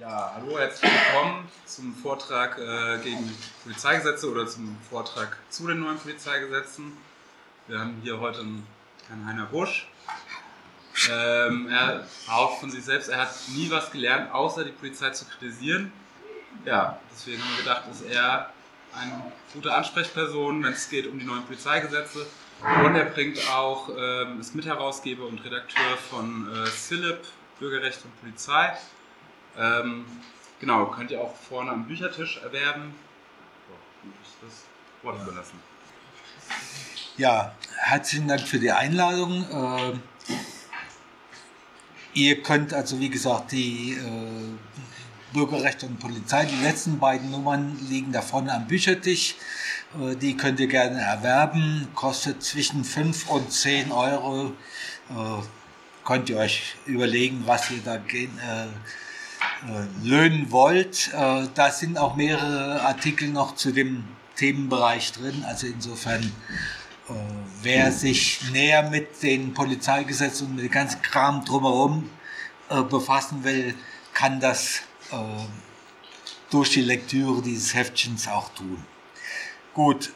Ja, hallo, herzlich willkommen zum Vortrag äh, gegen Polizeigesetze oder zum Vortrag zu den neuen Polizeigesetzen. Wir haben hier heute Herrn Heiner Busch. Ähm, er behauptet von sich selbst, er hat nie was gelernt, außer die Polizei zu kritisieren. Ja, deswegen haben wir gedacht, ist er eine gute Ansprechperson, wenn es geht um die neuen Polizeigesetze. Und er bringt auch, ähm, ist Mitherausgeber und Redakteur von äh, CILIP, Bürgerrecht und Polizei. Ähm, genau, könnt ihr auch vorne am Büchertisch erwerben. So, das Wort überlassen. Ja, herzlichen Dank für die Einladung. Äh, ihr könnt also, wie gesagt, die äh, Bürgerrecht und Polizei, die letzten beiden Nummern liegen da vorne am Büchertisch. Äh, die könnt ihr gerne erwerben. Kostet zwischen 5 und 10 Euro. Äh, könnt ihr euch überlegen, was ihr da gehen, äh, löhnen wollt. Äh, da sind auch mehrere Artikel noch zu dem Themenbereich drin. Also insofern, äh, wer sich näher mit den Polizeigesetzen und mit dem ganzen Kram drumherum befassen will, kann das durch die Lektüre dieses Heftchens auch tun. Gut,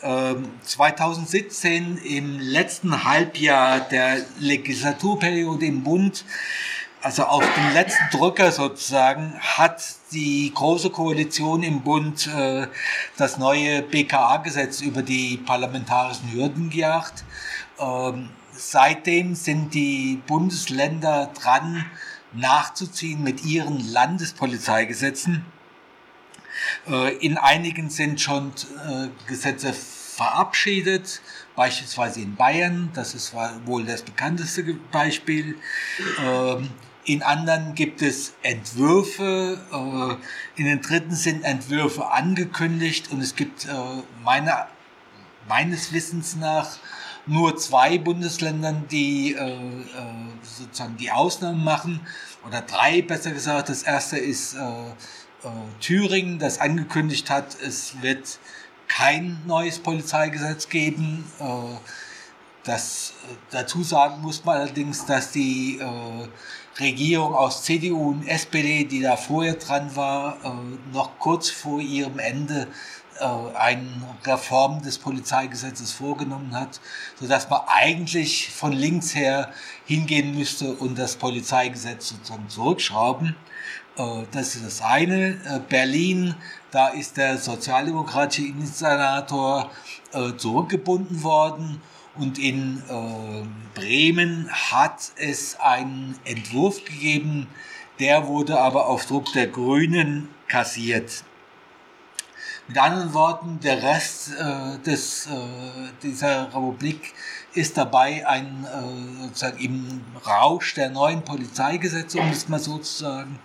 2017 im letzten Halbjahr der Legislaturperiode im Bund also auf dem letzten Drücker sozusagen hat die Große Koalition im Bund äh, das neue BKA-Gesetz über die parlamentarischen Hürden gejagt. Ähm, seitdem sind die Bundesländer dran, nachzuziehen mit ihren Landespolizeigesetzen. Äh, in einigen sind schon äh, Gesetze verabschiedet, beispielsweise in Bayern, das ist wohl das bekannteste Beispiel. Ähm, in anderen gibt es Entwürfe, äh, in den dritten sind Entwürfe angekündigt und es gibt äh, meiner, meines Wissens nach nur zwei Bundesländern, die äh, sozusagen die Ausnahmen machen, oder drei besser gesagt. Das erste ist Thüringen, das angekündigt hat, es wird kein neues Polizeigesetz geben. Das, dazu sagen muss man allerdings, dass die äh, Regierung aus CDU und SPD, die da vorher dran war, äh, noch kurz vor ihrem Ende äh, eine Reform des Polizeigesetzes vorgenommen hat, sodass man eigentlich von links her hingehen müsste und das Polizeigesetz sozusagen zurückschrauben. Äh, das ist das eine. Äh, Berlin, da ist der sozialdemokratische äh, zurückgebunden worden und in äh, Bremen hat es einen Entwurf gegeben, der wurde aber auf Druck der Grünen kassiert. Mit anderen Worten, der Rest äh, des, äh, dieser Republik ist dabei, ein, äh, sozusagen im Rausch der neuen Polizeigesetze, um es mal so zu sagen.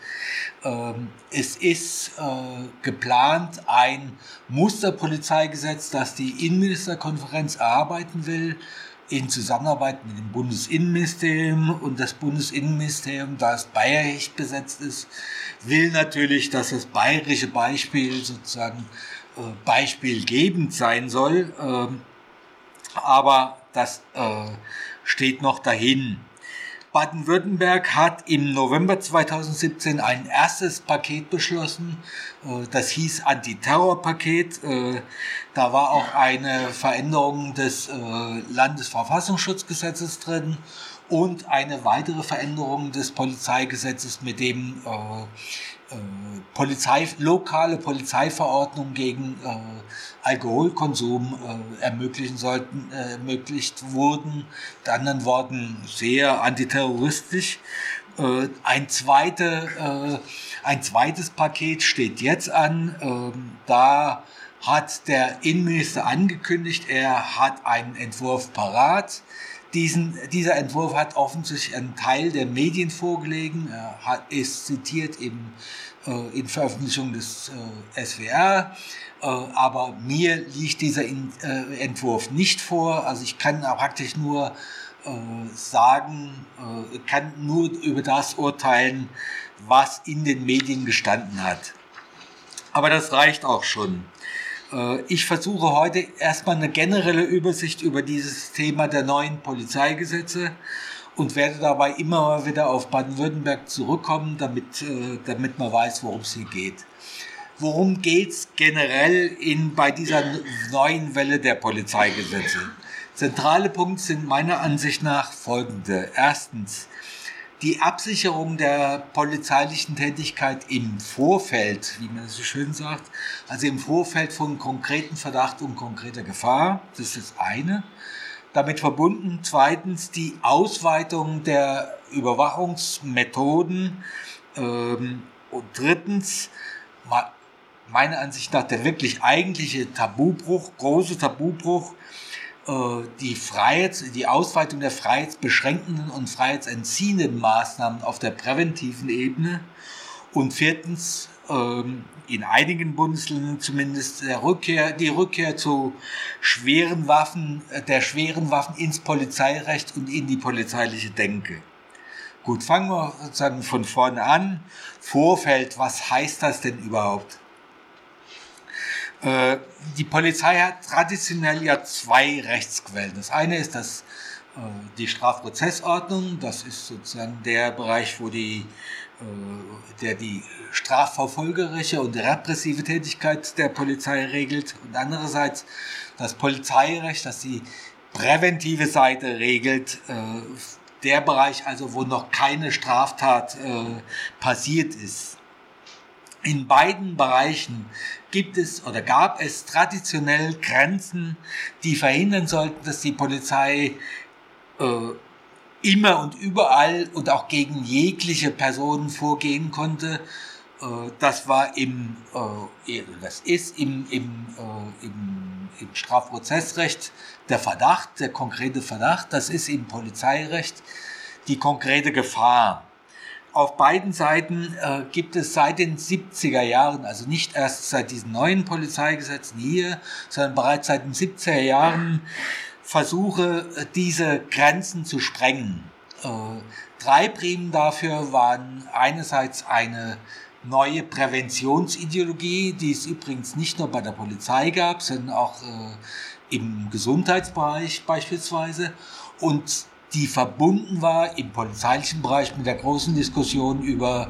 Ähm, es ist äh, geplant ein Musterpolizeigesetz, das die Innenministerkonferenz erarbeiten will, in Zusammenarbeit mit dem Bundesinnenministerium und das Bundesinnenministerium, da es bayerisch besetzt ist, will natürlich, dass das bayerische Beispiel sozusagen äh, beispielgebend sein soll. Ähm, aber das äh, steht noch dahin. Baden-Württemberg hat im November 2017 ein erstes Paket beschlossen. Äh, das hieß Antiterrorpaket. Äh, da war auch eine Veränderung des äh, Landesverfassungsschutzgesetzes drin und eine weitere Veränderung des Polizeigesetzes, mit dem Polizei, lokale Polizeiverordnungen gegen Alkoholkonsum äh, ermöglichen sollten, äh, ermöglicht wurden. Mit anderen Worten sehr antiterroristisch. Äh, ein, zweite, äh, ein zweites Paket steht jetzt an. Ähm, da hat der Innenminister angekündigt, er hat einen Entwurf parat. Diesen, dieser Entwurf hat offensichtlich einen Teil der Medien vorgelegen. Er ist zitiert im, äh, in Veröffentlichung des SWR. Äh, aber mir liegt dieser äh, Entwurf nicht vor. Also ich kann praktisch nur äh, sagen, kann nur über das urteilen, was in den Medien gestanden hat. Aber das reicht auch schon. Ich versuche heute erstmal eine generelle Übersicht über dieses Thema der neuen Polizeigesetze und werde dabei immer wieder auf Baden-Württemberg zurückkommen, damit, damit man weiß, worum es hier geht. Worum geht es generell in, bei dieser neuen Welle der Polizeigesetze? Zentrale Punkte sind meiner Ansicht nach folgende. Erstens, die Absicherung der polizeilichen Tätigkeit im Vorfeld, wie man so schön sagt, also im Vorfeld von konkreten Verdacht und konkreter Gefahr, das ist das eine. Damit verbunden zweitens die Ausweitung der Überwachungsmethoden ähm, und drittens meiner Ansicht nach der wirklich eigentliche Tabubruch, große Tabubruch äh, die Freiheits-, die Ausweitung der freiheitsbeschränkenden und freiheitsentziehenden Maßnahmen auf der präventiven Ebene und viertens ähm, in einigen Bundesländern zumindest der Rückkehr, die Rückkehr zu schweren Waffen, der schweren Waffen ins Polizeirecht und in die polizeiliche Denke. Gut, fangen wir sozusagen von vorne an. Vorfeld, was heißt das denn überhaupt? Äh, die Polizei hat traditionell ja zwei Rechtsquellen. Das eine ist das, äh, die Strafprozessordnung, das ist sozusagen der Bereich, wo die, äh, der die strafverfolgerische und repressive Tätigkeit der Polizei regelt und andererseits das Polizeirecht, das die präventive Seite regelt, der Bereich also, wo noch keine Straftat passiert ist. In beiden Bereichen gibt es oder gab es traditionell Grenzen, die verhindern sollten, dass die Polizei äh, immer und überall und auch gegen jegliche Personen vorgehen konnte. Äh, das war im, äh, das ist im, im, äh, im, im Strafprozessrecht der Verdacht, der konkrete Verdacht. Das ist im Polizeirecht die konkrete Gefahr auf beiden Seiten äh, gibt es seit den 70er Jahren, also nicht erst seit diesen neuen Polizeigesetzen hier, sondern bereits seit den 70er Jahren Versuche, diese Grenzen zu sprengen. Äh, drei Primen dafür waren einerseits eine neue Präventionsideologie, die es übrigens nicht nur bei der Polizei gab, sondern auch äh, im Gesundheitsbereich beispielsweise. Und die verbunden war im polizeilichen Bereich mit der großen Diskussion über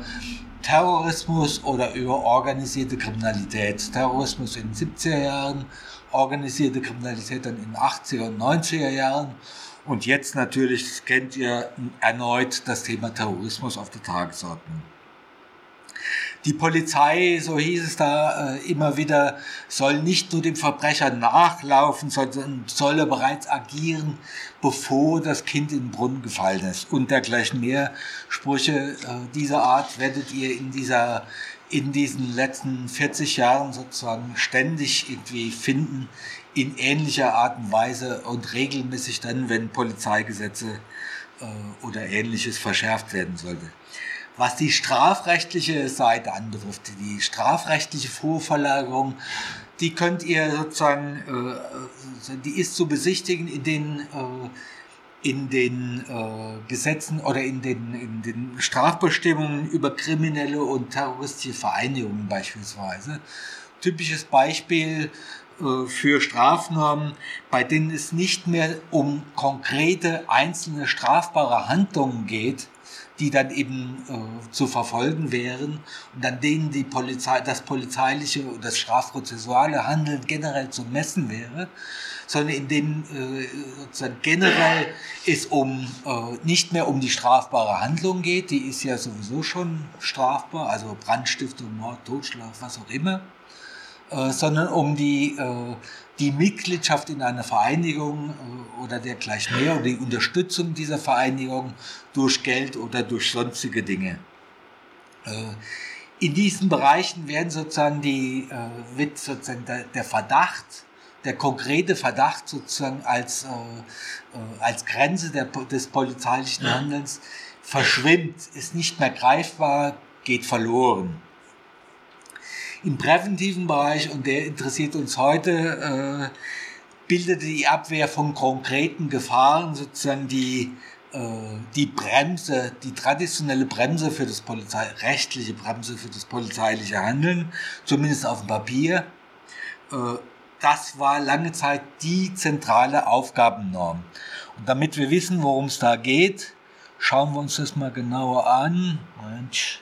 Terrorismus oder über organisierte Kriminalität. Terrorismus in den 70er Jahren, organisierte Kriminalität dann in den 80er und 90er Jahren. Und jetzt natürlich kennt ihr erneut das Thema Terrorismus auf der Tagesordnung. Die Polizei, so hieß es da äh, immer wieder, soll nicht nur dem Verbrecher nachlaufen, sondern solle bereits agieren, bevor das Kind in den Brunnen gefallen ist und dergleichen mehr. Sprüche äh, dieser Art werdet ihr in dieser in diesen letzten 40 Jahren sozusagen ständig irgendwie finden, in ähnlicher Art und Weise und regelmäßig dann, wenn Polizeigesetze äh, oder ähnliches verschärft werden sollte. Was die strafrechtliche Seite anbetrifft, die strafrechtliche Vorverlagerung, die könnt ihr sozusagen, äh, die ist zu besichtigen in den, äh, in den äh, Gesetzen oder in den, in den Strafbestimmungen über kriminelle und terroristische Vereinigungen beispielsweise. Typisches Beispiel äh, für Strafnormen, bei denen es nicht mehr um konkrete einzelne strafbare Handlungen geht, die dann eben äh, zu verfolgen wären und an denen die Polizei, das polizeiliche und das strafprozessuale Handeln generell zu messen wäre, sondern in denen äh, sozusagen generell es um äh, nicht mehr um die strafbare Handlung geht, die ist ja sowieso schon strafbar, also Brandstiftung, Mord, Totschlag, was auch immer, äh, sondern um die äh, die Mitgliedschaft in einer Vereinigung äh, oder dergleichen mehr oder die Unterstützung dieser Vereinigung durch Geld oder durch sonstige Dinge. Äh, in diesen Bereichen werden sozusagen die, äh, wird sozusagen der, Verdacht, der konkrete Verdacht sozusagen als, als Grenze der, des polizeilichen Handelns verschwimmt, ist nicht mehr greifbar, geht verloren im präventiven Bereich, und der interessiert uns heute, äh, bildete die Abwehr von konkreten Gefahren sozusagen die, äh, die Bremse, die traditionelle Bremse für das Polizei, rechtliche Bremse für das polizeiliche Handeln, zumindest auf dem Papier. Äh, das war lange Zeit die zentrale Aufgabennorm. Und damit wir wissen, worum es da geht, Schauen wir uns das mal genauer an. Mensch.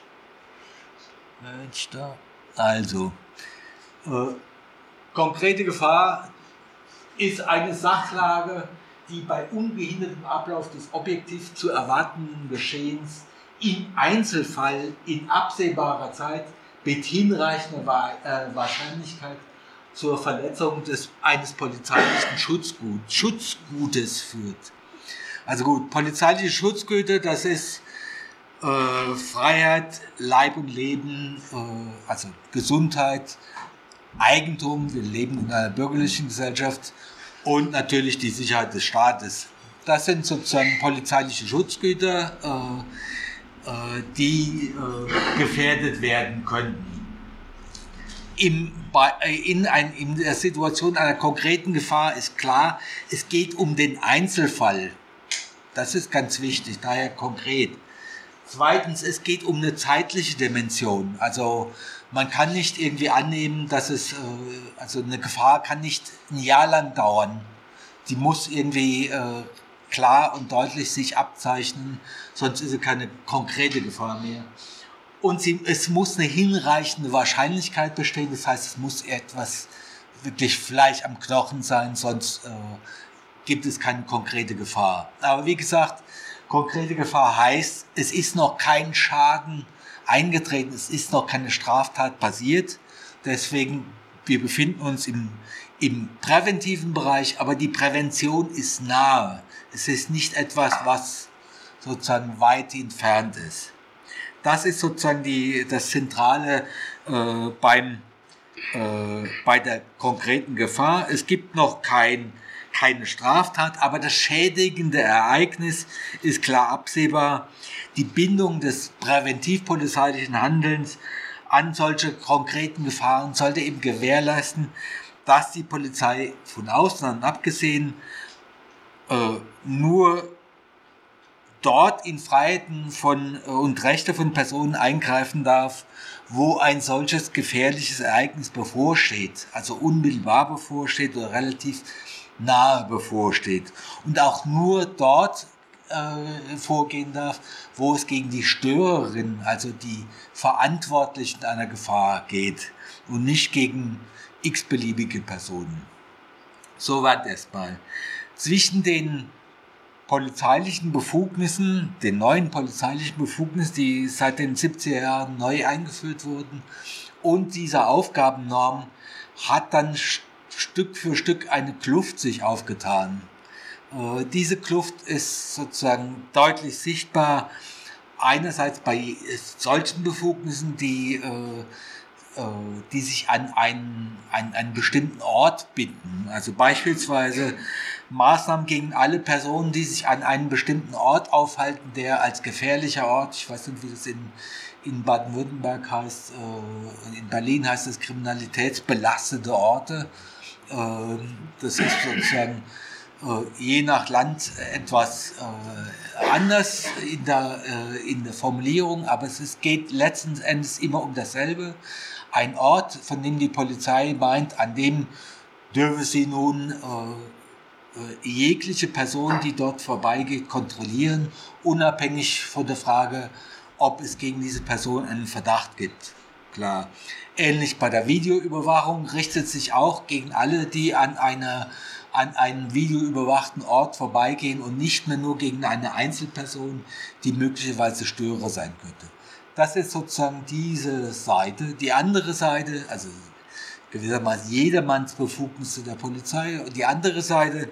Mensch, da. Also, äh, konkrete Gefahr ist eine Sachlage, die bei unbehindertem Ablauf des objektiv zu erwartenden Geschehens im Einzelfall in absehbarer Zeit mit hinreichender äh, Wahrscheinlichkeit zur Verletzung des, eines polizeilichen Schutzgut, Schutzgutes führt. Also gut, polizeiliche Schutzgüter, das ist äh, Freiheit, Leib und Leben, äh, also Gesundheit, Eigentum, wir leben in einer bürgerlichen Gesellschaft und natürlich die Sicherheit des Staates. Das sind sozusagen polizeiliche Schutzgüter, äh, äh, die äh, gefährdet werden könnten. Im, in, ein, in der Situation einer konkreten Gefahr ist klar, es geht um den Einzelfall. Das ist ganz wichtig, daher konkret. Zweitens, es geht um eine zeitliche Dimension. Also man kann nicht irgendwie annehmen, dass es, äh, also eine Gefahr kann nicht ein Jahr lang dauern. Die muss irgendwie äh, klar und deutlich sich abzeichnen, sonst ist sie keine konkrete Gefahr mehr. Und sie, es muss eine hinreichende Wahrscheinlichkeit bestehen, das heißt, es muss etwas wirklich Fleisch am Knochen sein, sonst äh, gibt es keine konkrete Gefahr. Aber wie gesagt, konkrete Gefahr heißt, es ist noch kein Schaden eingetreten, es ist noch keine Straftat passiert. Deswegen, wir befinden uns im, im präventiven Bereich, aber die Prävention ist nahe. Es ist nicht etwas, was sozusagen weit entfernt ist. Das ist sozusagen die, das Zentrale äh, beim, äh, bei der konkreten Gefahr. Es gibt noch kein, keine Straftat, aber das schädigende Ereignis ist klar absehbar. Die Bindung des präventivpolizeilichen Handelns an solche konkreten Gefahren sollte eben gewährleisten, dass die Polizei von Ausnahmen abgesehen äh, nur dort in Freiheiten von, äh, und Rechte von Personen eingreifen darf, wo ein solches gefährliches Ereignis bevorsteht, also unmittelbar bevorsteht oder relativ nahe bevorsteht. Und auch nur dort äh, vorgehen darf, wo es gegen die Störerin, also die Verantwortlichen einer Gefahr geht und nicht gegen x-beliebige Personen. Soweit erstmal. Zwischen den polizeilichen Befugnissen, den neuen polizeilichen Befugnissen, die seit den 70er Jahren neu eingeführt wurden, und dieser Aufgabennorm hat dann Stück für Stück eine Kluft sich aufgetan. Äh, diese Kluft ist sozusagen deutlich sichtbar. Einerseits bei solchen Befugnissen, die, äh, äh, die sich an einen, an einen bestimmten Ort binden. Also beispielsweise Maßnahmen gegen alle Personen, die sich an einem bestimmten Ort aufhalten, der als gefährlicher Ort, ich weiß nicht, wie das in, in Baden-Württemberg heißt, in Berlin heißt es kriminalitätsbelastete Orte. Das ist sozusagen äh, je nach Land etwas äh, anders in der, äh, in der Formulierung, aber es geht letzten Endes immer um dasselbe. Ein Ort, von dem die Polizei meint, an dem dürfe sie nun jegliche Person, die dort vorbeigeht, kontrollieren, unabhängig von der Frage, ob es gegen diese Person einen Verdacht gibt. Klar. Ähnlich bei der Videoüberwachung richtet sich auch gegen alle, die an einer an einem videoüberwachten Ort vorbeigehen und nicht mehr nur gegen eine Einzelperson, die möglicherweise Störer sein könnte. Das ist sozusagen diese Seite. Die andere Seite, also gewissermaßen jedermanns Befugnisse der Polizei. Und die andere Seite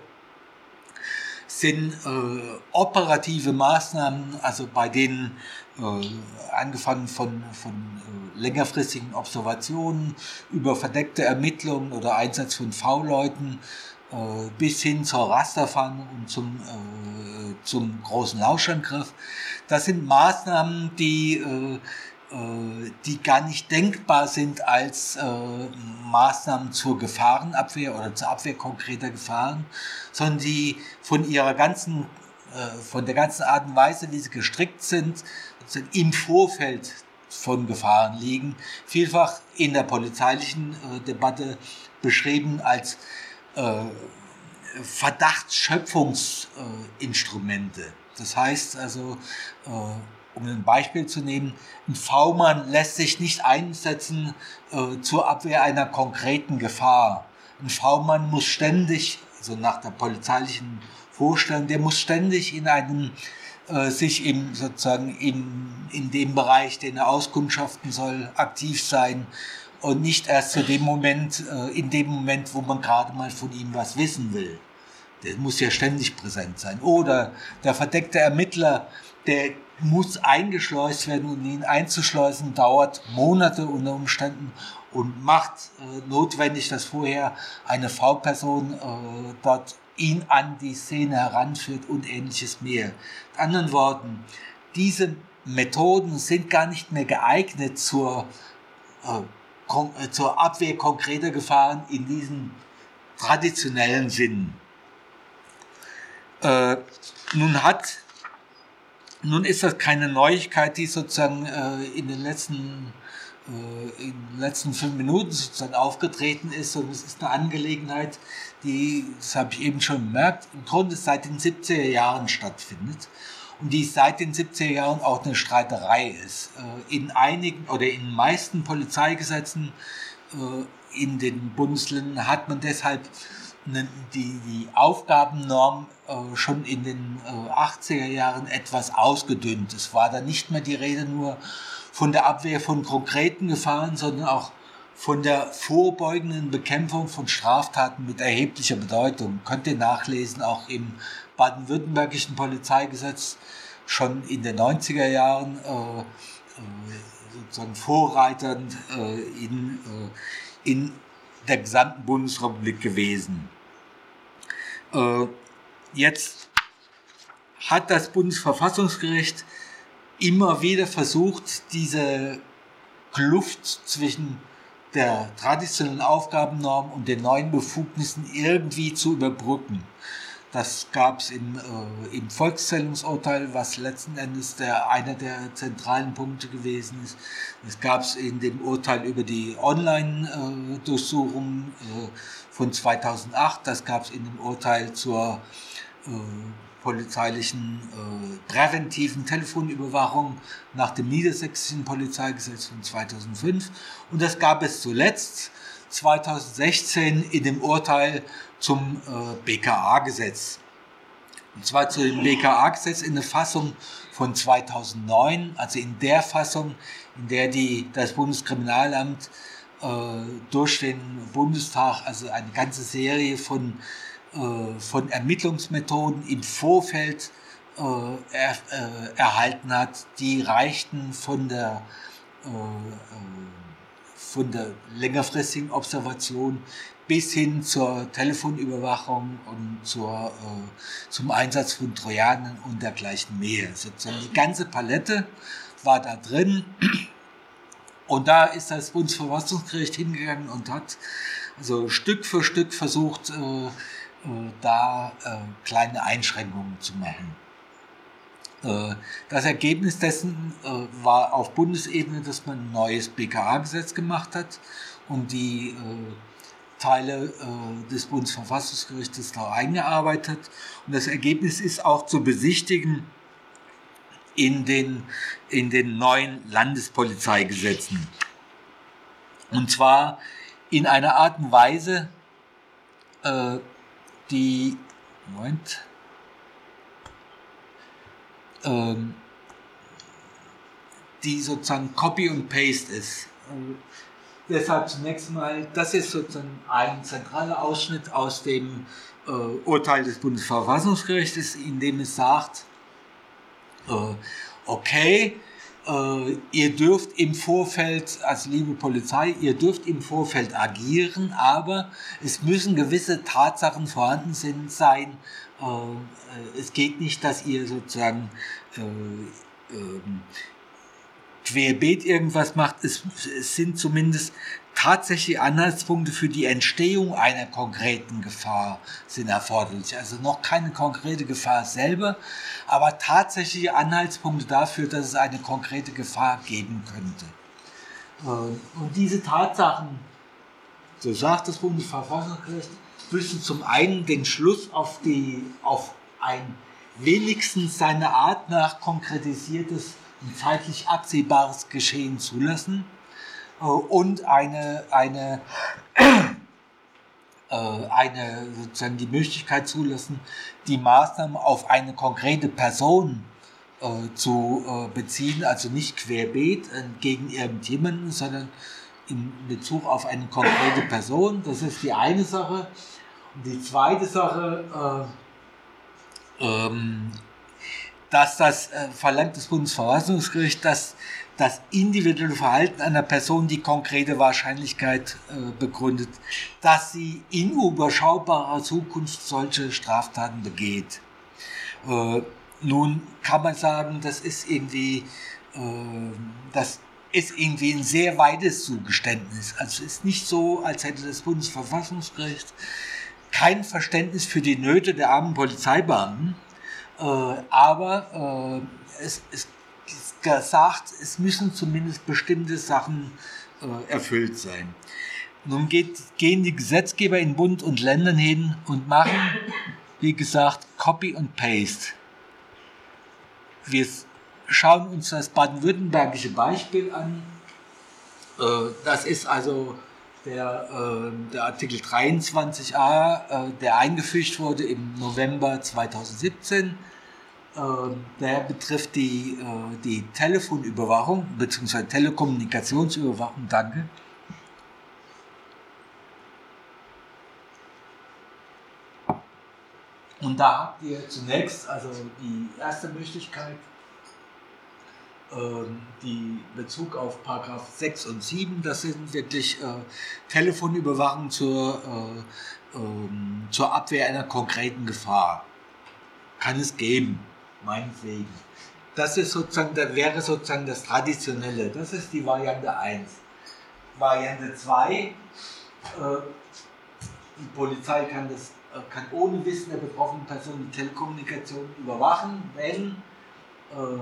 sind äh, operative Maßnahmen, also bei denen äh, angefangen von, von äh, längerfristigen Observationen über verdeckte Ermittlungen oder Einsatz von V-Leuten äh, bis hin zur Rasterfahndung und zum, äh, zum großen Lauschangriff. Das sind Maßnahmen, die, äh, äh, die gar nicht denkbar sind als äh, Maßnahmen zur Gefahrenabwehr oder zur Abwehr konkreter Gefahren, sondern die von ihrer ganzen, von der ganzen Art und Weise, wie sie gestrickt sind, im Vorfeld von Gefahren liegen, vielfach in der polizeilichen Debatte beschrieben als äh, Verdachtsschöpfungsinstrumente. Das heißt also, äh, um ein Beispiel zu nehmen, ein V-Mann lässt sich nicht einsetzen äh, zur Abwehr einer konkreten Gefahr. Ein V-Mann muss ständig, also nach der polizeilichen Vorstellung, der muss ständig in einem äh, sich im, sozusagen in, in dem Bereich, den er auskundschaften soll, aktiv sein und nicht erst zu dem Moment, äh, in dem Moment, wo man gerade mal von ihm was wissen will. Der muss ja ständig präsent sein. Oder der verdeckte Ermittler, der muss eingeschleust werden und ihn einzuschleusen dauert Monate unter Umständen und macht äh, notwendig, dass vorher eine V-Person äh, dort ihn an die Szene heranführt und ähnliches mehr. Mit anderen Worten, diese Methoden sind gar nicht mehr geeignet zur, äh, zur Abwehr konkreter Gefahren in diesem traditionellen Sinn. Äh, nun hat nun ist das keine Neuigkeit, die sozusagen äh, in den letzten äh, in den letzten fünf Minuten sozusagen aufgetreten ist, sondern es ist eine Angelegenheit, die, das habe ich eben schon bemerkt, im Grunde seit den 70er Jahren stattfindet und die seit den 70er Jahren auch eine Streiterei ist. Äh, in einigen oder in den meisten Polizeigesetzen äh, in den Bundesländern hat man deshalb die, die Aufgabennorm äh, schon in den äh, 80er Jahren etwas ausgedünnt. Es war dann nicht mehr die Rede nur von der Abwehr von konkreten Gefahren, sondern auch von der vorbeugenden Bekämpfung von Straftaten mit erheblicher Bedeutung. Könnt ihr nachlesen, auch im baden-württembergischen Polizeigesetz schon in den 90er Jahren äh, äh, sozusagen vorreiternd äh, in, äh, in der gesamten Bundesrepublik gewesen. Äh, jetzt hat das Bundesverfassungsgericht immer wieder versucht, diese Kluft zwischen der traditionellen Aufgabennorm und den neuen Befugnissen irgendwie zu überbrücken. Das gab es im, äh, im Volkszählungsurteil, was letzten Endes der, einer der zentralen Punkte gewesen ist. Das gab es in dem Urteil über die Online-Durchsuchung äh, von 2008. Das gab es in dem Urteil zur äh, polizeilichen äh, präventiven Telefonüberwachung nach dem niedersächsischen Polizeigesetz von 2005. Und das gab es zuletzt 2016 in dem Urteil zum äh, BKA-Gesetz. Und zwar zu dem BKA-Gesetz in der Fassung von 2009, also in der Fassung, in der die, das Bundeskriminalamt äh, durch den Bundestag also eine ganze Serie von, von Ermittlungsmethoden im Vorfeld äh, er, äh, erhalten hat, die reichten von der äh, von der längerfristigen Observation bis hin zur Telefonüberwachung und zur, äh, zum Einsatz von Trojanern und dergleichen mehr. Sozusagen die ganze Palette war da drin. Und da ist das Bundesverfassungsgericht hingegangen und hat also Stück für Stück versucht, äh, äh, da äh, kleine Einschränkungen zu machen. Äh, das Ergebnis dessen äh, war auf Bundesebene, dass man ein neues BKA-Gesetz gemacht hat und die äh, Teile des Bundesverfassungsgerichtes da eingearbeitet. Und das Ergebnis ist auch zu besichtigen in den, in den neuen Landespolizeigesetzen. Und zwar in einer Art und Weise, die, Moment, ähm, die sozusagen Copy und Paste ist. Und deshalb zunächst mal, das ist sozusagen ein zentraler Ausschnitt aus dem äh, Urteil des Bundesverfassungsgerichts, in dem es sagt, äh, okay, äh, ihr dürft im Vorfeld, als liebe Polizei, ihr dürft im Vorfeld agieren, aber es müssen gewisse Tatsachen vorhanden sind, sein, äh, es geht nicht, dass ihr sozusagen äh, ähm, querbeet irgendwas macht. Es, es sind zumindest tatsächlich Anhaltspunkte für die Entstehung einer konkreten Gefahr sind erforderlich. Also noch keine konkrete Gefahr selber, aber tatsächliche Anhaltspunkte dafür, dass es eine konkrete Gefahr geben könnte. Äh, und diese Tatsachen, so sagt das Bundesverfassungsgericht, müssen zum einen den Schluss auf, die, auf ein wenigstens seine Art nach konkretisiertes und zeitlich absehbares Geschehen zulassen und eine, eine, äh, eine sozusagen die Möglichkeit zulassen, die Maßnahmen auf eine konkrete Person äh, zu äh, beziehen, also nicht querbeet äh, gegen irgendjemanden, sondern in Bezug auf eine konkrete Person. Das ist die eine Sache. Und die zweite Sache, äh, ähm, dass das äh, verlangt das Bundesverfassungsgericht, dass das individuelle Verhalten einer Person die konkrete Wahrscheinlichkeit äh, begründet, dass sie in überschaubarer Zukunft solche Straftaten begeht. Äh, nun kann man sagen, das ist irgendwie, äh, das ist irgendwie ein sehr weites Zugeständnis. Also es ist nicht so, als hätte das Bundesverfassungsgericht kein Verständnis für die Nöte der armen Polizeibeamten, äh, aber äh, es ist gesagt, es müssen zumindest bestimmte Sachen äh, erfüllt sein. Nun geht, gehen die Gesetzgeber in Bund und Ländern hin und machen, wie gesagt, Copy und Paste. Wir schauen uns das baden-württembergische Beispiel an. Äh, das ist also der, äh, der Artikel 23a, äh, der eingefügt wurde im November 2017. Der betrifft die, die Telefonüberwachung bzw. Telekommunikationsüberwachung. Danke. Und da habt ihr zunächst also die erste Möglichkeit, ähm, die Bezug auf Paragraph 6 und 7, das sind wirklich äh, Telefonüberwachung zur, äh, ähm, zur Abwehr einer konkreten Gefahr. Kann es geben, meinetwegen. Das ist sozusagen, das wäre sozusagen das Traditionelle. Das ist die Variante 1. Variante 2, äh, die Polizei kann, das, äh, kann ohne Wissen der betroffenen Person die Telekommunikation überwachen, wenn ähm,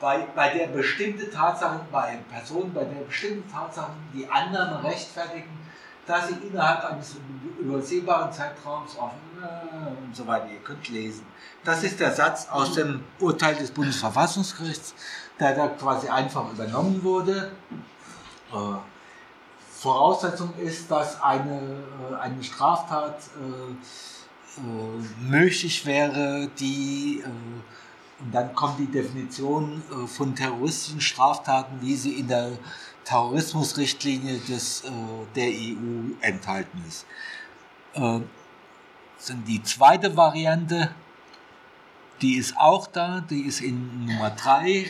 bei, bei der bestimmte Tatsachen, bei Personen, bei der bestimmte Tatsachen die anderen rechtfertigen, dass sie innerhalb eines übersehbaren Zeitraums offen äh, und so weiter, ihr könnt lesen. Das ist der Satz aus dem Urteil des Bundesverfassungsgerichts, der da quasi einfach übernommen wurde. Äh, Voraussetzung ist, dass eine, äh, eine Straftat äh, äh, möglich wäre, die äh, und dann kommt die Definition äh, von terroristischen Straftaten, wie sie in der Terrorismusrichtlinie des, äh, der EU enthalten ist. Äh, die zweite Variante, die ist auch da, die ist in Nummer 3,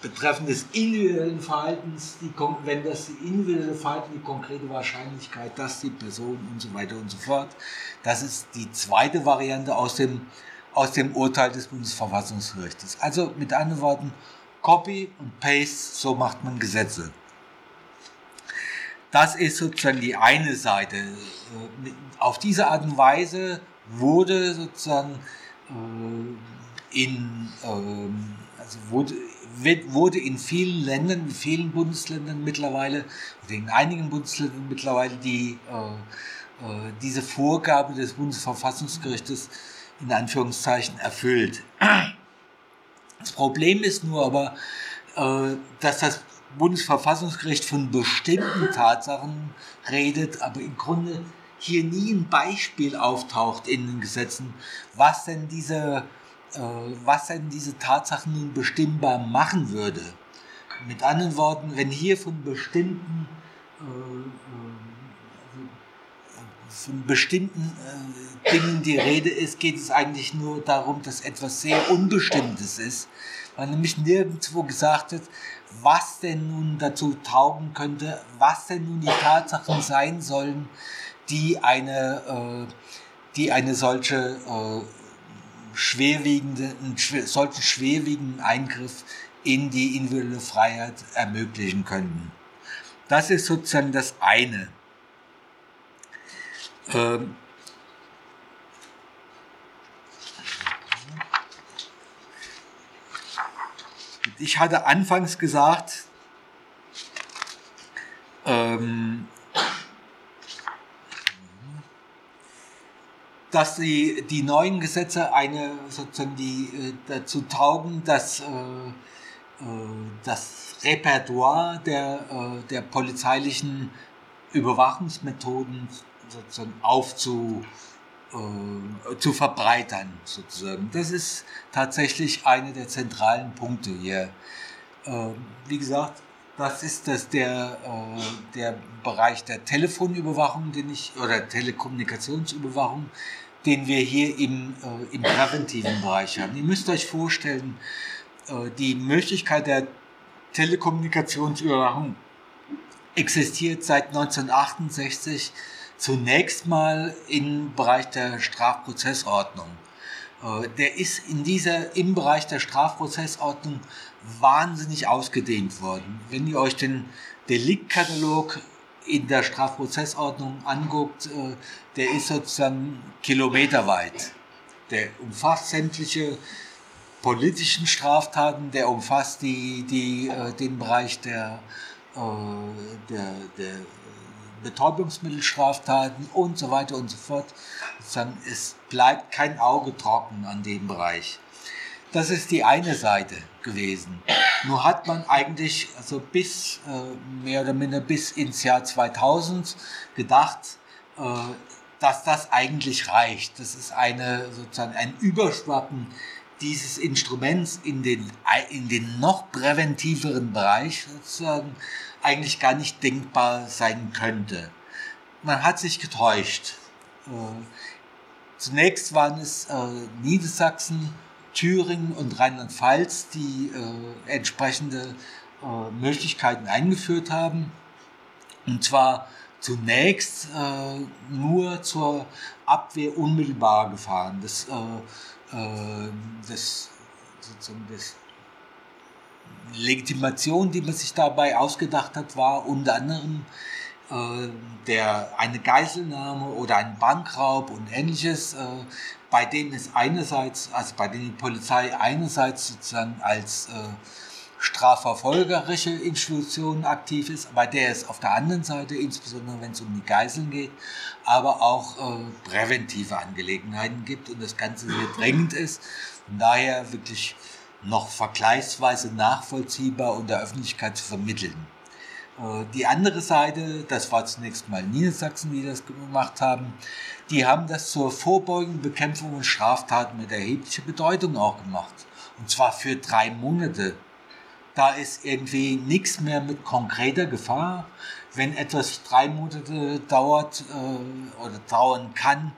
betreffend des individuellen Verhaltens, die, wenn das individuelle Verhalten die konkrete Wahrscheinlichkeit, dass die Person und so weiter und so fort, das ist die zweite Variante aus dem, aus dem Urteil des Bundesverfassungsgerichtes. Also mit anderen Worten, Copy und Paste, so macht man Gesetze. Das ist sozusagen die eine Seite. Auf diese Art und Weise wurde sozusagen äh, in, ähm, also wurde, wurde in vielen Ländern, in vielen Bundesländern mittlerweile, oder in einigen Bundesländern mittlerweile die, äh, äh, diese Vorgabe des Bundesverfassungsgerichtes in Anführungszeichen erfüllt. Das Problem ist nur aber, äh, dass das Bundesverfassungsgericht von bestimmten Tatsachen redet, aber im Grunde hier nie ein Beispiel auftaucht in den Gesetzen, was denn diese äh, was denn diese Tatsachen nun bestimmbar machen würde. Mit anderen Worten, wenn hier von bestimmten äh, äh, von bestimmten Dingen die Rede ist, geht es eigentlich nur darum, dass etwas sehr Unbestimmtes ist, weil nämlich nirgendwo gesagt wird, was denn nun dazu taugen könnte, was denn nun die Tatsachen sein sollen, die eine, die eine solche schwerwiegende, einen solchen schwerwiegenden Eingriff in die individuelle Freiheit ermöglichen könnten. Das ist sozusagen das eine. Ähm ich hatte anfangs gesagt, ähm dass die, die neuen Gesetze eine sozusagen die äh, dazu taugen, dass äh, äh, das Repertoire der, äh, der polizeilichen Überwachungsmethoden sozusagen aufzu, äh, zu verbreitern sozusagen. Das ist tatsächlich einer der zentralen Punkte hier. Äh, wie gesagt, das ist das der, äh, der Bereich der Telefonüberwachung, den ich, oder Telekommunikationsüberwachung, den wir hier im, äh, im präventiven Bereich haben. Ihr müsst euch vorstellen, äh, die Möglichkeit der Telekommunikationsüberwachung existiert seit 1968 zunächst mal im Bereich der Strafprozessordnung. Äh, der ist in dieser, im Bereich der Strafprozessordnung wahnsinnig ausgedehnt worden. Wenn ihr euch den Deliktkatalog in der Strafprozessordnung anguckt, äh, der ist sozusagen kilometerweit. Der umfasst sämtliche politischen Straftaten, der umfasst die, die, äh, den Bereich der, der, der Betäubungsmittelstraftaten und so weiter und so fort. Es bleibt kein Auge trocken an dem Bereich. Das ist die eine Seite gewesen. Nur hat man eigentlich also bis äh, mehr oder minder bis ins Jahr 2000 gedacht, äh, dass das eigentlich reicht. Das ist eine sozusagen ein Überschwappen dieses Instruments in den in den noch präventiveren Bereich sozusagen eigentlich gar nicht denkbar sein könnte. Man hat sich getäuscht. Äh, zunächst waren es äh, Niedersachsen, Thüringen und Rheinland-Pfalz, die äh, entsprechende Möglichkeiten eingeführt haben. Und zwar zunächst nur zur Abwehr unmittelbarer Gefahren. Das, das, sozusagen das Legitimation, die man sich dabei ausgedacht hat, war unter anderem äh, der, eine Geiselnahme oder ein Bankraub und ähnliches, äh, bei denen es einerseits, also bei denen die Polizei einerseits sozusagen als äh, strafverfolgerische Institution aktiv ist, bei der es auf der anderen Seite, insbesondere wenn es um die Geiseln geht, aber auch äh, präventive Angelegenheiten gibt und das Ganze sehr dringend ist. Von daher wirklich noch vergleichsweise nachvollziehbar und der Öffentlichkeit zu vermitteln. Äh, die andere Seite, das war zunächst mal Niedersachsen, die das gemacht haben, die haben das zur Vorbeugung, Bekämpfung und Straftaten mit erheblicher Bedeutung auch gemacht. Und zwar für drei Monate. Da ist irgendwie nichts mehr mit konkreter Gefahr. Wenn etwas drei Monate dauert äh, oder dauern kann,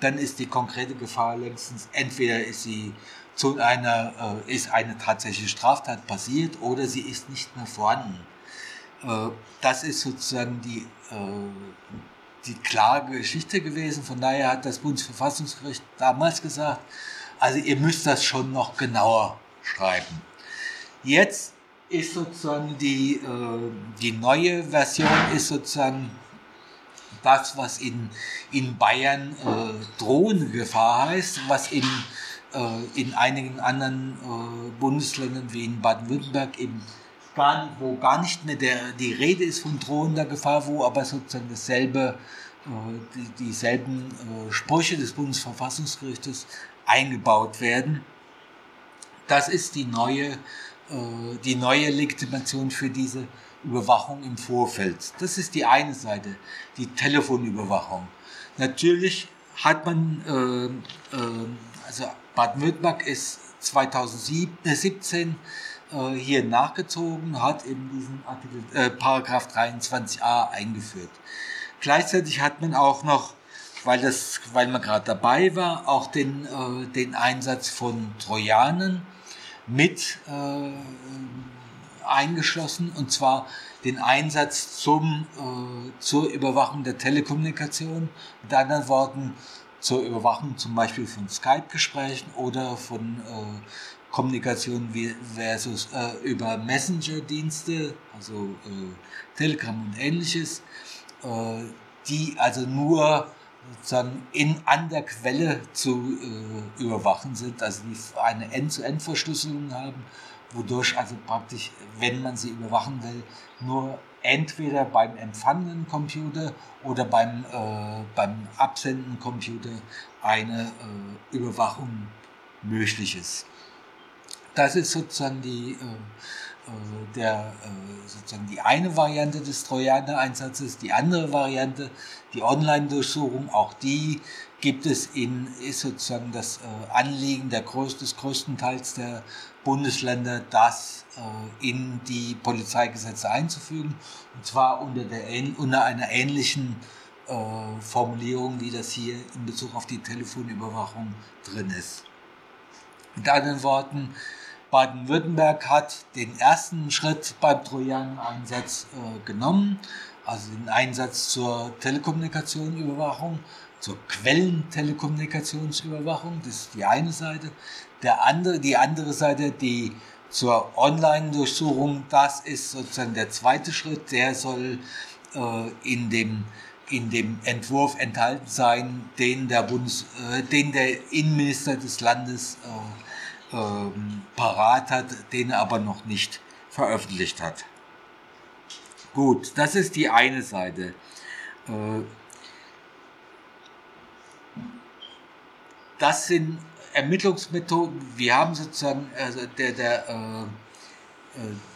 dann ist die konkrete Gefahr längstens, entweder ist sie zu einer, äh, ist eine tatsächliche Straftat passiert oder sie ist nicht mehr vorhanden. Äh, das ist sozusagen die, äh, die klare Geschichte gewesen. Von daher hat das Bundesverfassungsgericht damals gesagt, also ihr müsst das schon noch genauer schreiben. Jetzt ist sozusagen die, äh, die neue Version ist sozusagen das, was in, in Bayern äh, drohende Gefahr heißt, was in in einigen anderen äh, Bundesländern wie in Baden-Württemberg eben gar, wo gar nicht mehr der, die Rede ist von drohender Gefahr, wo aber sozusagen dasselbe, äh, die, dieselben Sprüche des Bundesverfassungsgerichtes eingebaut werden. Das ist die neue, die neue Legitimation für diese Überwachung im Vorfeld. Das ist die eine Seite, die Telefonüberwachung. Natürlich hat man, äh, äh, also Baden-Württemberg ist 2017 äh, hier nachgezogen, hat in diesen Artikel, äh, Paragraph 23a eingeführt. Gleichzeitig hat man auch noch, weil, das, weil man gerade dabei war, auch den, äh, den Einsatz von Trojanern mit äh, eingeschlossen, und zwar den Einsatz zum, äh, zur Überwachung der Telekommunikation. Mit anderen Worten, zur Überwachung zum Beispiel von Skype-Gesprächen oder von äh, Kommunikation versus äh, über Messenger-Dienste, also äh, Telegram und ähnliches, äh, die also nur sozusagen in, an der Quelle zu äh, überwachen sind, also die eine End-zu-End-Verschlüsselung haben, wodurch also praktisch, wenn man sie überwachen will, nur entweder beim empfangenen Computer oder beim, äh, beim absendenden Computer eine äh, Überwachung möglich ist. Das ist sozusagen die, äh, äh der, äh, sozusagen die eine Variante des Trojaner-Einsatzes. Die andere Variante, die Online-Durchsuchung, auch die gibt es in, ist sozusagen das äh, Anliegen der größ des größten Teils der Bundesländer, das äh, in die Polizeigesetze einzufügen. Und zwar unter, der, unter einer ähnlichen äh, Formulierung, wie das hier in Bezug auf die Telefonüberwachung drin ist. Mit anderen Worten, Baden-Württemberg hat den ersten Schritt beim Trojaner-Einsatz äh, genommen, also den Einsatz zur Telekommunikationüberwachung zur Quellentelekommunikationsüberwachung, das ist die eine Seite. Der andere, die andere Seite, die zur Online-Durchsuchung, das ist sozusagen der zweite Schritt, der soll äh, in, dem, in dem Entwurf enthalten sein, den der, Bundes, äh, den der Innenminister des Landes äh, ähm, parat hat, den er aber noch nicht veröffentlicht hat. Gut, das ist die eine Seite. Das sind Ermittlungsmethoden. Wir haben sozusagen also der, der, äh, äh,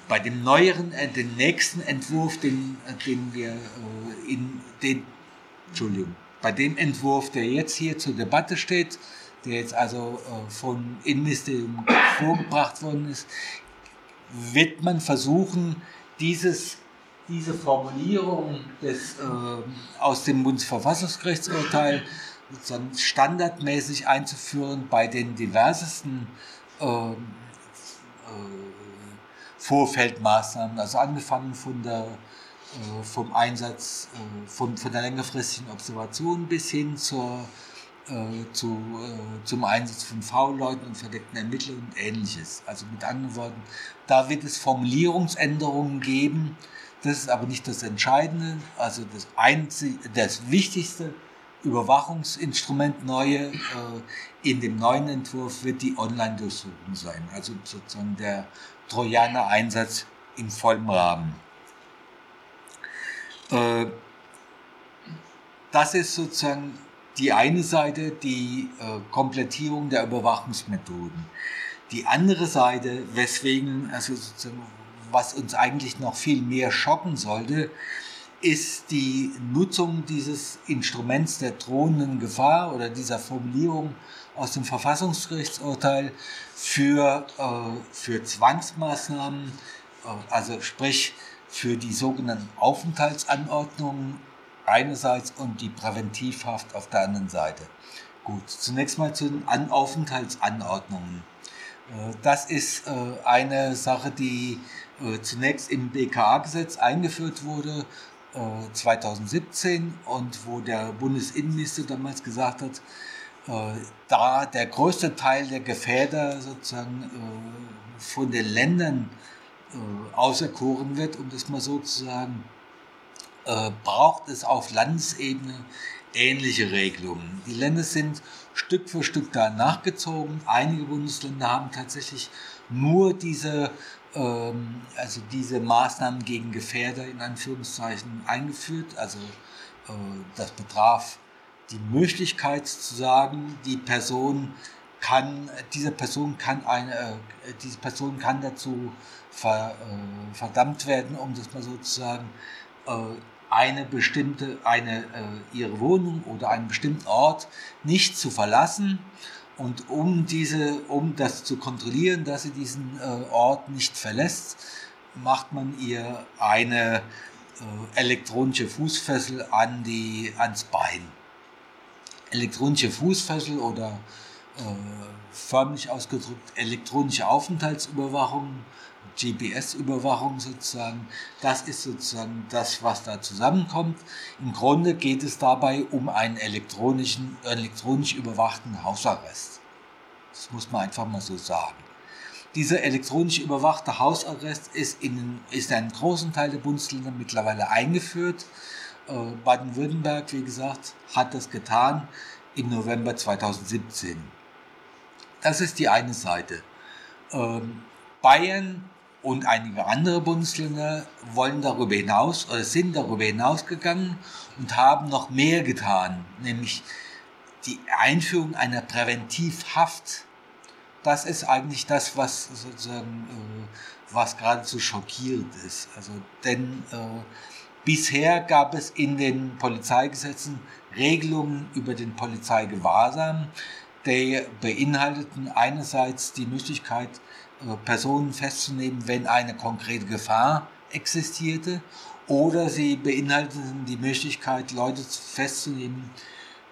bei dem neueren, äh, den nächsten Entwurf, den, äh, den wir äh, in den, Entschuldigung, bei dem Entwurf, der jetzt hier zur Debatte steht, der jetzt also äh, von Innenministerium vorgebracht worden ist, wird man versuchen, dieses, diese Formulierung des, aus dem Bundesverfassungsgerichtsurteil sozusagen standardmäßig einzuführen bei den diversesten äh, äh, Vorfeldmaßnahmen, also angefangen von der, äh, vom Einsatz äh, von, von der längerfristigen Observation bis hin zur, äh, zu, äh, zum Einsatz von V-Leuten und verdeckten Ermittlern und ähnliches. Also mit anderen Worten, da wird es Formulierungsänderungen geben. Das ist aber nicht das Entscheidende. Also das, Einzige, das Wichtigste Überwachungsinstrument neue. Äh, in dem neuen Entwurf wird die Online-Durchsuchung sein, also sozusagen der Trojaner-Einsatz im vollen Rahmen. Äh, das ist sozusagen die eine Seite, die äh, Komplettierung der Überwachungsmethoden. Die andere Seite, weswegen, also sozusagen, was uns eigentlich noch viel mehr schocken sollte, ist die Nutzung dieses Instruments der drohenden Gefahr oder dieser Formulierung aus dem Verfassungsgerichtsurteil für, äh, für Zwangsmaßnahmen, äh, also sprich für die sogenannten Aufenthaltsanordnungen einerseits und die Präventivhaft auf der anderen Seite. Gut, zunächst mal zu den An Aufenthaltsanordnungen. Äh, das ist äh, eine Sache, die äh, zunächst im BKA-Gesetz eingeführt wurde 2017 äh, und wo der Bundesinnenminister damals gesagt hat, äh, da der größte Teil der Gefährder sozusagen äh, von den Ländern auserkoren wird, um das mal so zu sagen, braucht es auf Landesebene ähnliche Regelungen. Die Länder sind Stück für Stück da nachgezogen. Einige Bundesländer haben tatsächlich nur diese ähm, also diese Maßnahmen gegen Gefährder in Anführungszeichen eingeführt. Also äh, das betraf die Möglichkeit zu sagen, die Person kann, diese Person kann eine, äh, diese Person kann dazu ver, äh, verdammt werden, um das mal sozusagen äh, eine bestimmte, eine, äh, ihre Wohnung oder einen bestimmten Ort nicht zu verlassen und um, diese, um das zu kontrollieren, dass sie diesen äh, Ort nicht verlässt, macht man ihr eine äh, elektronische Fußfessel an die, ans Bein. Elektronische Fußfessel oder äh, förmlich ausgedrückt elektronische Aufenthaltsüberwachung GPS-Überwachung sozusagen. Das ist sozusagen das, was da zusammenkommt. Im Grunde geht es dabei um einen elektronischen, elektronisch überwachten Hausarrest. Das muss man einfach mal so sagen. Dieser elektronisch überwachte Hausarrest ist in, ist in einem großen Teil der Bundesländer mittlerweile eingeführt. Äh, Baden-Württemberg, wie gesagt, hat das getan im November 2017. Das ist die eine Seite. Ähm, Bayern und einige andere Bundesländer wollen darüber hinaus oder sind darüber hinausgegangen und haben noch mehr getan, nämlich die Einführung einer Präventivhaft. Das ist eigentlich das, was sozusagen, äh, was geradezu schockierend ist. Also, denn äh, bisher gab es in den Polizeigesetzen Regelungen über den Polizeigewahrsam, die beinhalteten einerseits die Möglichkeit, Personen festzunehmen, wenn eine konkrete Gefahr existierte, oder sie beinhalteten die Möglichkeit, Leute festzunehmen,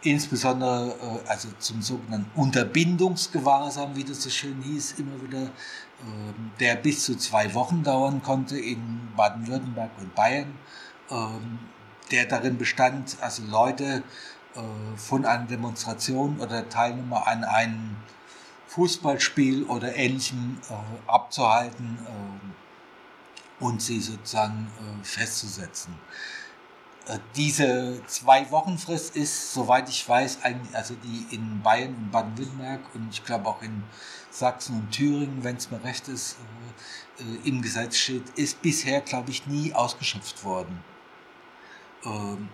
insbesondere äh, also zum sogenannten Unterbindungsgewahrsam, wie das so schön hieß, immer wieder, ähm, der bis zu zwei Wochen dauern konnte in Baden-Württemberg und Bayern, ähm, der darin bestand, also Leute äh, von einer Demonstration oder Teilnehmer an einem Fußballspiel oder ähnlichem äh, abzuhalten äh, und sie sozusagen äh, festzusetzen. Äh, diese zwei Wochen Frist ist, soweit ich weiß, eigentlich, also die in Bayern und Baden-Württemberg und ich glaube auch in Sachsen und Thüringen, wenn es mir recht ist, äh, äh, im Gesetz steht, ist bisher, glaube ich, nie ausgeschöpft worden. Ähm,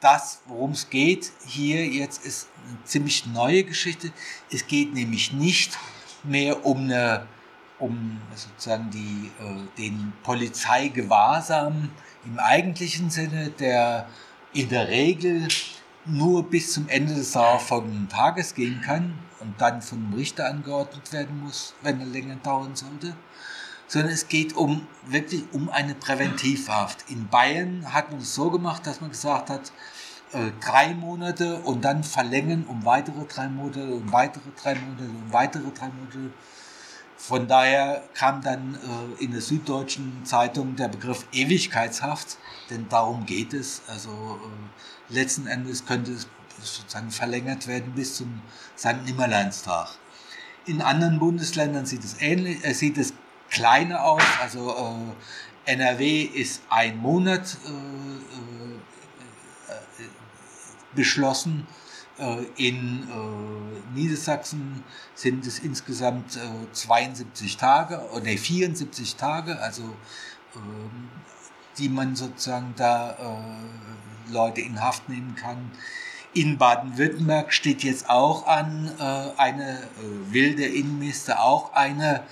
das, worum es geht hier jetzt, ist eine ziemlich neue Geschichte. Es geht nämlich nicht mehr um eine um sozusagen die, äh, den Polizeigewahrsam im eigentlichen Sinne, der in der Regel nur bis zum Ende des darauffolgenden Tages gehen kann und dann von einem Richter angeordnet werden muss, wenn er länger dauern sollte, sondern es geht um wirklich um eine Präventivhaft. In Bayern hat man es so gemacht, dass man gesagt hat, äh, drei Monate und dann verlängern um weitere drei Monate, um weitere drei Monate, um weitere drei Monate. Von daher kam dann äh, in der Süddeutschen Zeitung der Begriff Ewigkeitshaft, denn darum geht es. Also äh, letzten Endes könnte es sozusagen verlängert werden bis zum St. Nimmerleinstag. In anderen Bundesländern sieht es ähnlich, äh, sieht es kleiner aus. Also äh, NRW ist ein Monat äh, äh, äh, beschlossen. Äh, in Niedersachsen sind es insgesamt 72 Tage, oder nee, 74 Tage, also ähm, die man sozusagen da Leute in Haft nehmen kann. In Baden-Württemberg steht jetzt auch an, eine, will der Innenminister auch eine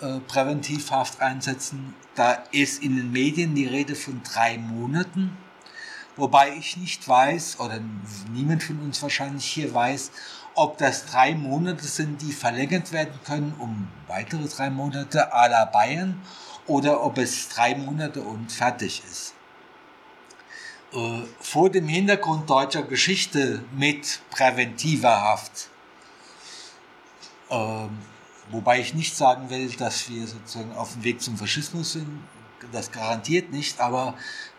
äh, Präventivhaft einsetzen. Da ist in den Medien die Rede von drei Monaten, wobei ich nicht weiß, oder niemand von uns wahrscheinlich hier weiß, ob das drei Monate sind, die verlängert werden können um weitere drei Monate à la Bayern oder ob es drei Monate und fertig ist. Äh, vor dem Hintergrund deutscher Geschichte mit präventiver Haft ähm, Wobei ich nicht sagen will, dass wir sozusagen auf dem Weg zum Faschismus sind. Das garantiert nicht. Aber,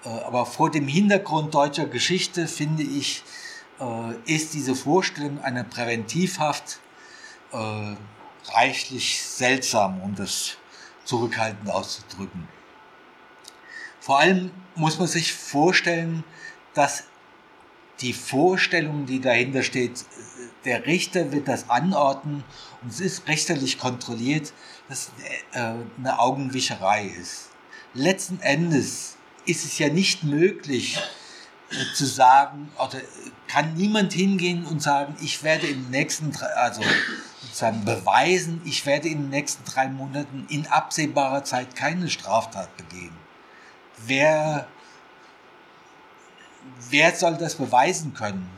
äh, aber vor dem Hintergrund deutscher Geschichte finde ich, äh, ist diese Vorstellung einer Präventivhaft äh, reichlich seltsam, um das zurückhaltend auszudrücken. Vor allem muss man sich vorstellen, dass die Vorstellung, die dahinter steht, der Richter wird das anordnen und es ist richterlich kontrolliert, dass äh, eine Augenwischerei ist. Letzten Endes ist es ja nicht möglich äh, zu sagen, oder kann niemand hingehen und sagen, ich werde in den nächsten, also sozusagen beweisen, ich werde in den nächsten drei Monaten in absehbarer Zeit keine Straftat begehen. Wer, wer soll das beweisen können?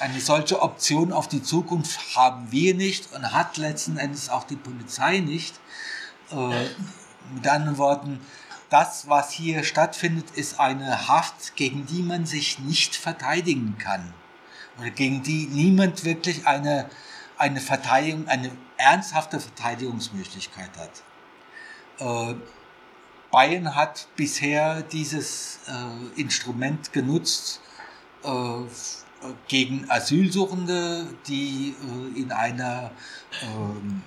Eine solche Option auf die Zukunft haben wir nicht und hat letzten Endes auch die Polizei nicht. Äh, mit anderen Worten, das, was hier stattfindet, ist eine Haft, gegen die man sich nicht verteidigen kann. Oder gegen die niemand wirklich eine, eine Verteidigung, eine ernsthafte Verteidigungsmöglichkeit hat. Äh, Bayern hat bisher dieses äh, Instrument genutzt, äh, gegen Asylsuchende, die äh, in einer ähm,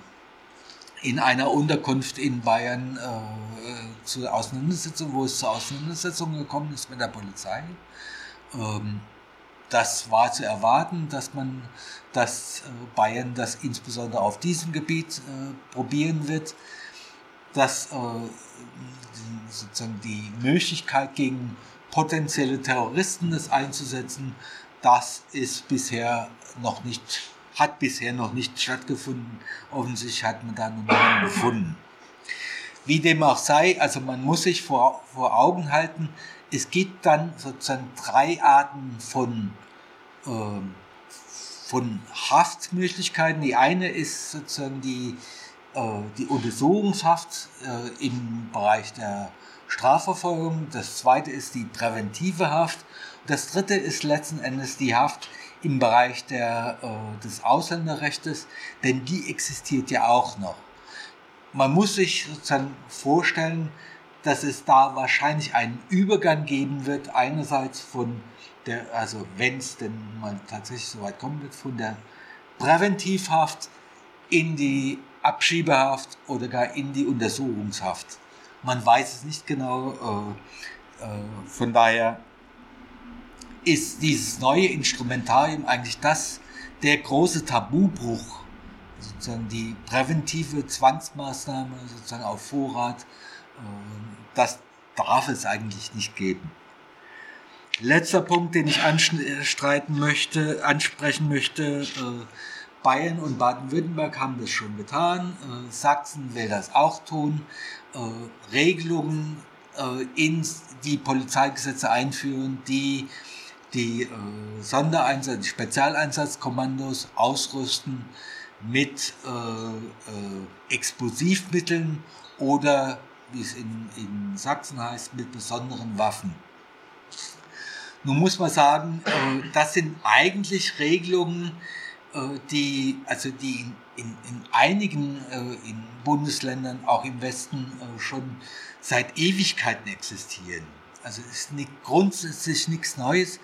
in einer Unterkunft in Bayern äh, zur Auseinandersetzung, wo es zur Auseinandersetzung gekommen ist mit der Polizei. Ähm, das war zu erwarten, dass man, dass äh, Bayern das insbesondere auf diesem Gebiet äh, probieren wird. dass äh, sozusagen die Möglichkeit gegen potenzielle Terroristen das einzusetzen, das ist bisher noch nicht, hat bisher noch nicht stattgefunden. Offensichtlich hat man da noch niemanden gefunden. Wie dem auch sei, also man muss sich vor, vor Augen halten, es gibt dann sozusagen drei Arten von, äh, von Haftmöglichkeiten. Die eine ist sozusagen die, äh, die Untersuchungshaft äh, im Bereich der Strafverfolgung. Das zweite ist die präventive Haft. Das dritte ist letzten Endes die Haft im Bereich der, äh, des Ausländerrechts, denn die existiert ja auch noch. Man muss sich sozusagen vorstellen, dass es da wahrscheinlich einen Übergang geben wird, einerseits von der, also wenn es denn mal tatsächlich so weit kommen wird, von der Präventivhaft in die Abschiebehaft oder gar in die Untersuchungshaft. Man weiß es nicht genau. Äh, äh, von daher ist dieses neue Instrumentarium eigentlich das, der große Tabubruch, sozusagen die präventive Zwangsmaßnahme sozusagen auf Vorrat, äh, das darf es eigentlich nicht geben. Letzter Punkt, den ich anstreiten möchte, ansprechen möchte, Bayern und Baden-Württemberg haben das schon getan, Sachsen will das auch tun. Äh, Regelungen äh, in die Polizeigesetze einführen, die die äh, Sondereinsatz, Spezialeinsatzkommandos ausrüsten mit äh, äh, Explosivmitteln oder, wie es in, in Sachsen heißt, mit besonderen Waffen. Nun muss man sagen, äh, das sind eigentlich Regelungen, äh, die, also die in, in, in einigen äh, in Bundesländern, auch im Westen, äh, schon seit Ewigkeiten existieren. Also es ist nicht, grundsätzlich nichts Neues.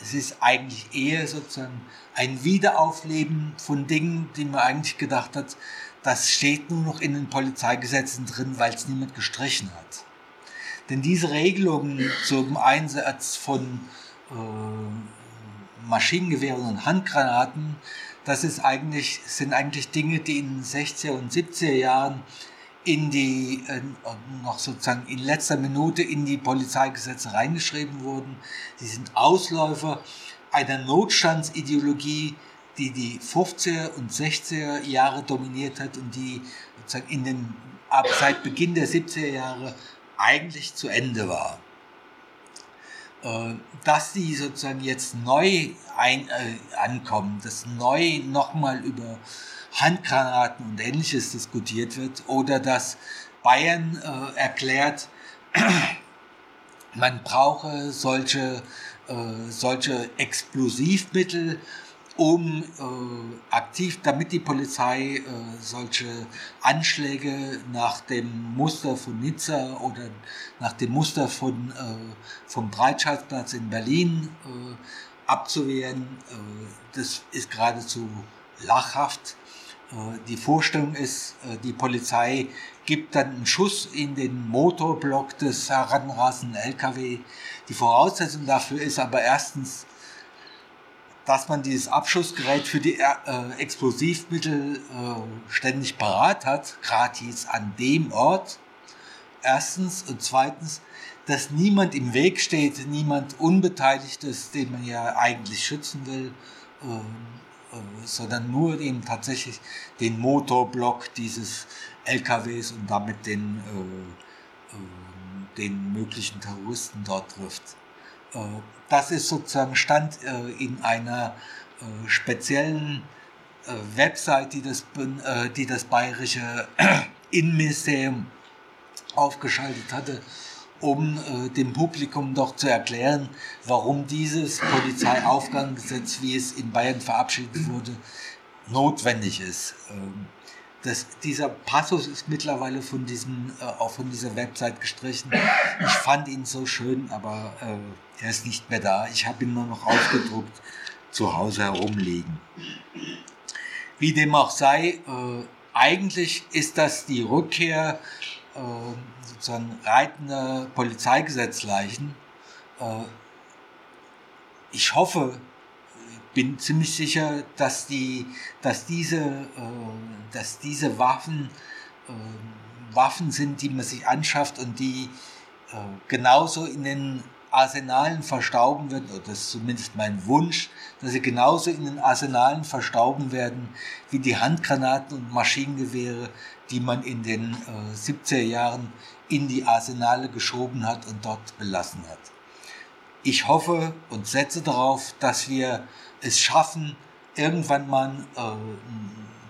Es ist eigentlich eher sozusagen ein Wiederaufleben von Dingen, die man eigentlich gedacht hat, das steht nur noch in den Polizeigesetzen drin, weil es niemand gestrichen hat. Denn diese Regelungen zum Einsatz von äh, Maschinengewehren und Handgranaten das ist eigentlich, sind eigentlich Dinge, die in den 60er und 70er Jahren in die, äh, noch sozusagen in letzter Minute in die Polizeigesetze reingeschrieben wurden. Sie sind Ausläufer einer Notstandsideologie, die die 50er und 60er Jahre dominiert hat und die sozusagen in den, ab seit Beginn der 70er Jahre eigentlich zu Ende war. Äh, dass die sozusagen jetzt neu ein, äh, ankommen, dass neu nochmal über Handgranaten und ähnliches diskutiert wird oder dass Bayern äh, erklärt, man brauche solche, äh, solche Explosivmittel, um äh, aktiv, damit die Polizei äh, solche Anschläge nach dem Muster von Nizza oder nach dem Muster von, äh, vom Breitscheidplatz in Berlin äh, abzuwehren. Äh, das ist geradezu lachhaft. Äh, die Vorstellung ist, die Polizei gibt dann einen Schuss in den Motorblock des heranrasenden LKW. Die Voraussetzung dafür ist aber erstens, dass man dieses Abschussgerät für die äh, Explosivmittel äh, ständig parat hat, gratis an dem Ort. Erstens und zweitens, dass niemand im Weg steht, niemand Unbeteiligtes, den man ja eigentlich schützen will, äh, äh sondern nur eben tatsächlich den Motorblock dieses LKWs und damit den, äh, äh, den möglichen Terroristen dort trifft. Das ist sozusagen Stand äh, in einer äh, speziellen äh, Website, die das, die das bayerische Innenministerium aufgeschaltet hatte, um dem Publikum doch zu erklären, warum dieses Polizeiaufgabengesetz, wie es in Bayern verabschiedet wurde, notwendig ist. Ähm, das, dieser Passus ist mittlerweile von, diesem, äh, auch von dieser Website gestrichen. Ich fand ihn so schön, aber äh, er ist nicht mehr da. Ich habe ihn nur noch ausgedruckt zu Hause herumliegen. Wie dem auch sei, äh, eigentlich ist das die Rückkehr äh, sozusagen reitender Polizeigesetzleichen. Äh, ich hoffe, bin ziemlich sicher, dass, die, dass, diese, äh, dass diese Waffen äh, Waffen sind, die man sich anschafft und die äh, genauso in den Arsenalen verstauben werden, oder das ist zumindest mein Wunsch, dass sie genauso in den Arsenalen verstauben werden wie die Handgranaten und Maschinengewehre, die man in den äh, 70er Jahren in die Arsenale geschoben hat und dort belassen hat. Ich hoffe und setze darauf, dass wir es schaffen, irgendwann mal äh,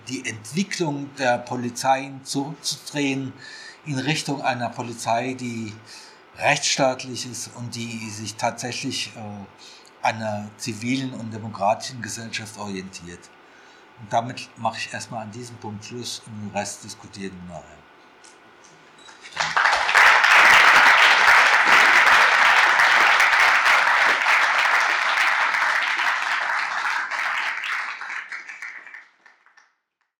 die Entwicklung der Polizeien zurückzudrehen in Richtung einer Polizei, die rechtsstaatlich ist und die sich tatsächlich äh, einer zivilen und demokratischen Gesellschaft orientiert. Und damit mache ich erstmal an diesem Punkt Schluss und den Rest diskutieren wir nachher.